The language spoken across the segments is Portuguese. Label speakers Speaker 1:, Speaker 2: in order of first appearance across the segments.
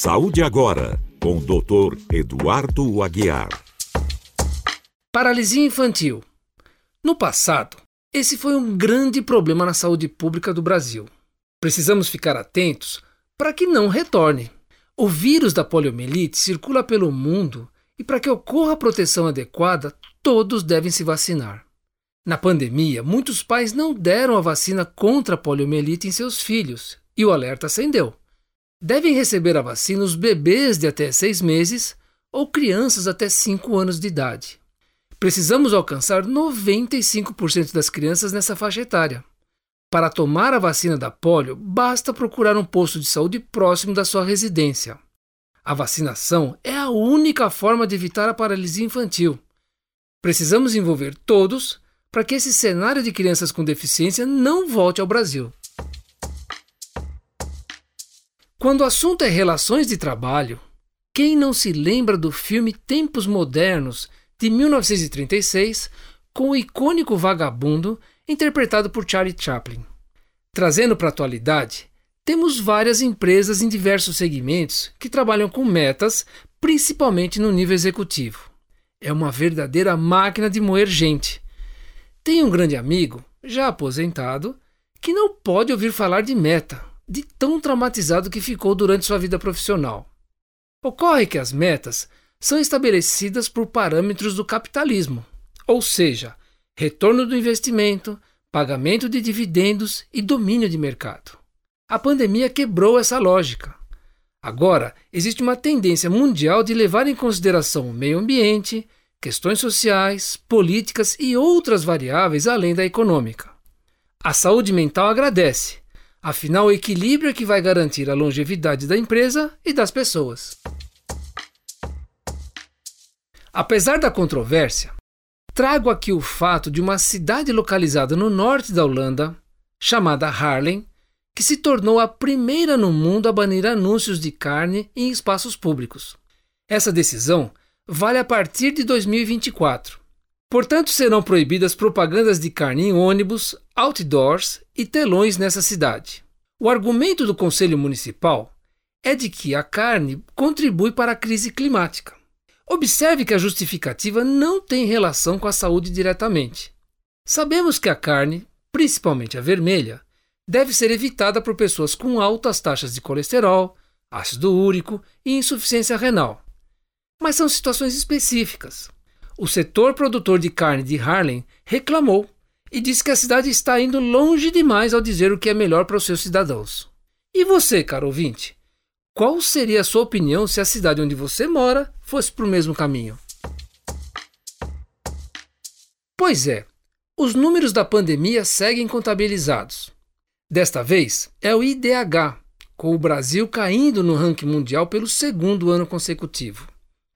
Speaker 1: Saúde agora, com o Dr. Eduardo Aguiar.
Speaker 2: Paralisia infantil. No passado, esse foi um grande problema na saúde pública do Brasil. Precisamos ficar atentos para que não retorne. O vírus da poliomielite circula pelo mundo e, para que ocorra a proteção adequada, todos devem se vacinar. Na pandemia, muitos pais não deram a vacina contra a poliomielite em seus filhos e o alerta acendeu. Devem receber a vacina os bebês de até seis meses ou crianças até 5 anos de idade. Precisamos alcançar 95% das crianças nessa faixa etária. Para tomar a vacina da polio, basta procurar um posto de saúde próximo da sua residência. A vacinação é a única forma de evitar a paralisia infantil. Precisamos envolver todos para que esse cenário de crianças com deficiência não volte ao Brasil. Quando o assunto é relações de trabalho, quem não se lembra do filme Tempos Modernos de 1936, com o icônico vagabundo interpretado por Charlie Chaplin. Trazendo para a atualidade, temos várias empresas em diversos segmentos que trabalham com metas, principalmente no nível executivo. É uma verdadeira máquina de moer gente. Tem um grande amigo, já aposentado, que não pode ouvir falar de meta, de tão traumatizado que ficou durante sua vida profissional. Ocorre que as metas são estabelecidas por parâmetros do capitalismo, ou seja, retorno do investimento, pagamento de dividendos e domínio de mercado. A pandemia quebrou essa lógica. Agora, existe uma tendência mundial de levar em consideração o meio ambiente, questões sociais, políticas e outras variáveis além da econômica. A saúde mental agradece, afinal, o equilíbrio é que vai garantir a longevidade da empresa e das pessoas. Apesar da controvérsia, trago aqui o fato de uma cidade localizada no norte da Holanda, chamada Haarlem, que se tornou a primeira no mundo a banir anúncios de carne em espaços públicos. Essa decisão vale a partir de 2024. Portanto, serão proibidas propagandas de carne em ônibus, outdoors e telões nessa cidade. O argumento do Conselho Municipal é de que a carne contribui para a crise climática. Observe que a justificativa não tem relação com a saúde diretamente. Sabemos que a carne, principalmente a vermelha, deve ser evitada por pessoas com altas taxas de colesterol, ácido úrico e insuficiência renal. Mas são situações específicas. O setor produtor de carne de Harlem reclamou e disse que a cidade está indo longe demais ao dizer o que é melhor para os seus cidadãos. E você, caro ouvinte? Qual seria a sua opinião se a cidade onde você mora fosse para o mesmo caminho? Pois é, os números da pandemia seguem contabilizados. Desta vez é o IDH, com o Brasil caindo no ranking mundial pelo segundo ano consecutivo.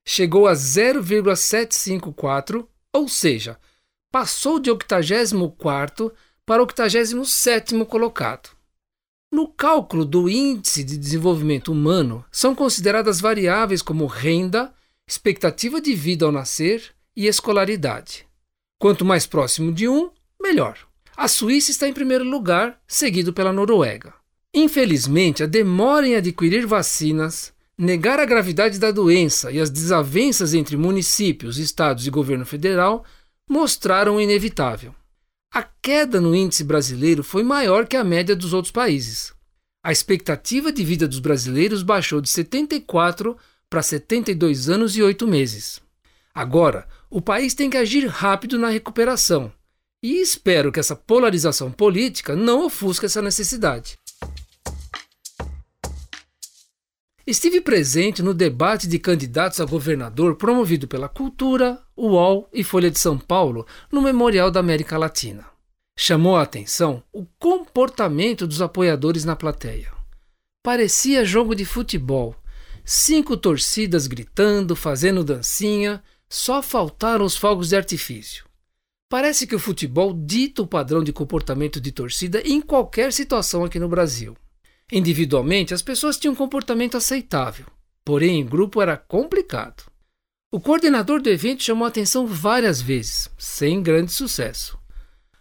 Speaker 2: Chegou a 0,754, ou seja, passou de 84 para 87 colocado. No cálculo do Índice de Desenvolvimento Humano, são consideradas variáveis como renda, expectativa de vida ao nascer e escolaridade. Quanto mais próximo de um, melhor. A Suíça está em primeiro lugar, seguido pela Noruega. Infelizmente, a demora em adquirir vacinas, negar a gravidade da doença e as desavenças entre municípios, estados e governo federal mostraram o inevitável. A queda no índice brasileiro foi maior que a média dos outros países. A expectativa de vida dos brasileiros baixou de 74 para 72 anos e 8 meses. Agora, o país tem que agir rápido na recuperação. E espero que essa polarização política não ofusque essa necessidade. Estive presente no debate de candidatos a governador promovido pela Cultura, UOL e Folha de São Paulo no Memorial da América Latina. Chamou a atenção o comportamento dos apoiadores na plateia. Parecia jogo de futebol. Cinco torcidas gritando, fazendo dancinha, só faltaram os fogos de artifício. Parece que o futebol dita o padrão de comportamento de torcida em qualquer situação aqui no Brasil. Individualmente, as pessoas tinham um comportamento aceitável, porém em grupo era complicado. O coordenador do evento chamou a atenção várias vezes, sem grande sucesso.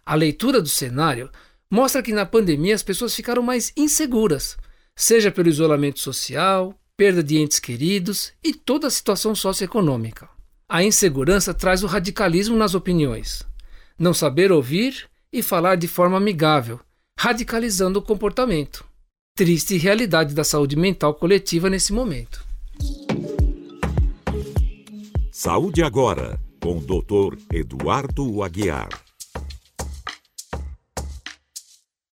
Speaker 2: A leitura do cenário mostra que na pandemia as pessoas ficaram mais inseguras, seja pelo isolamento social, perda de entes queridos e toda a situação socioeconômica. A insegurança traz o radicalismo nas opiniões, não saber ouvir e falar de forma amigável, radicalizando o comportamento. Triste realidade da saúde mental coletiva nesse momento.
Speaker 1: Saúde agora, com o Dr. Eduardo Aguiar.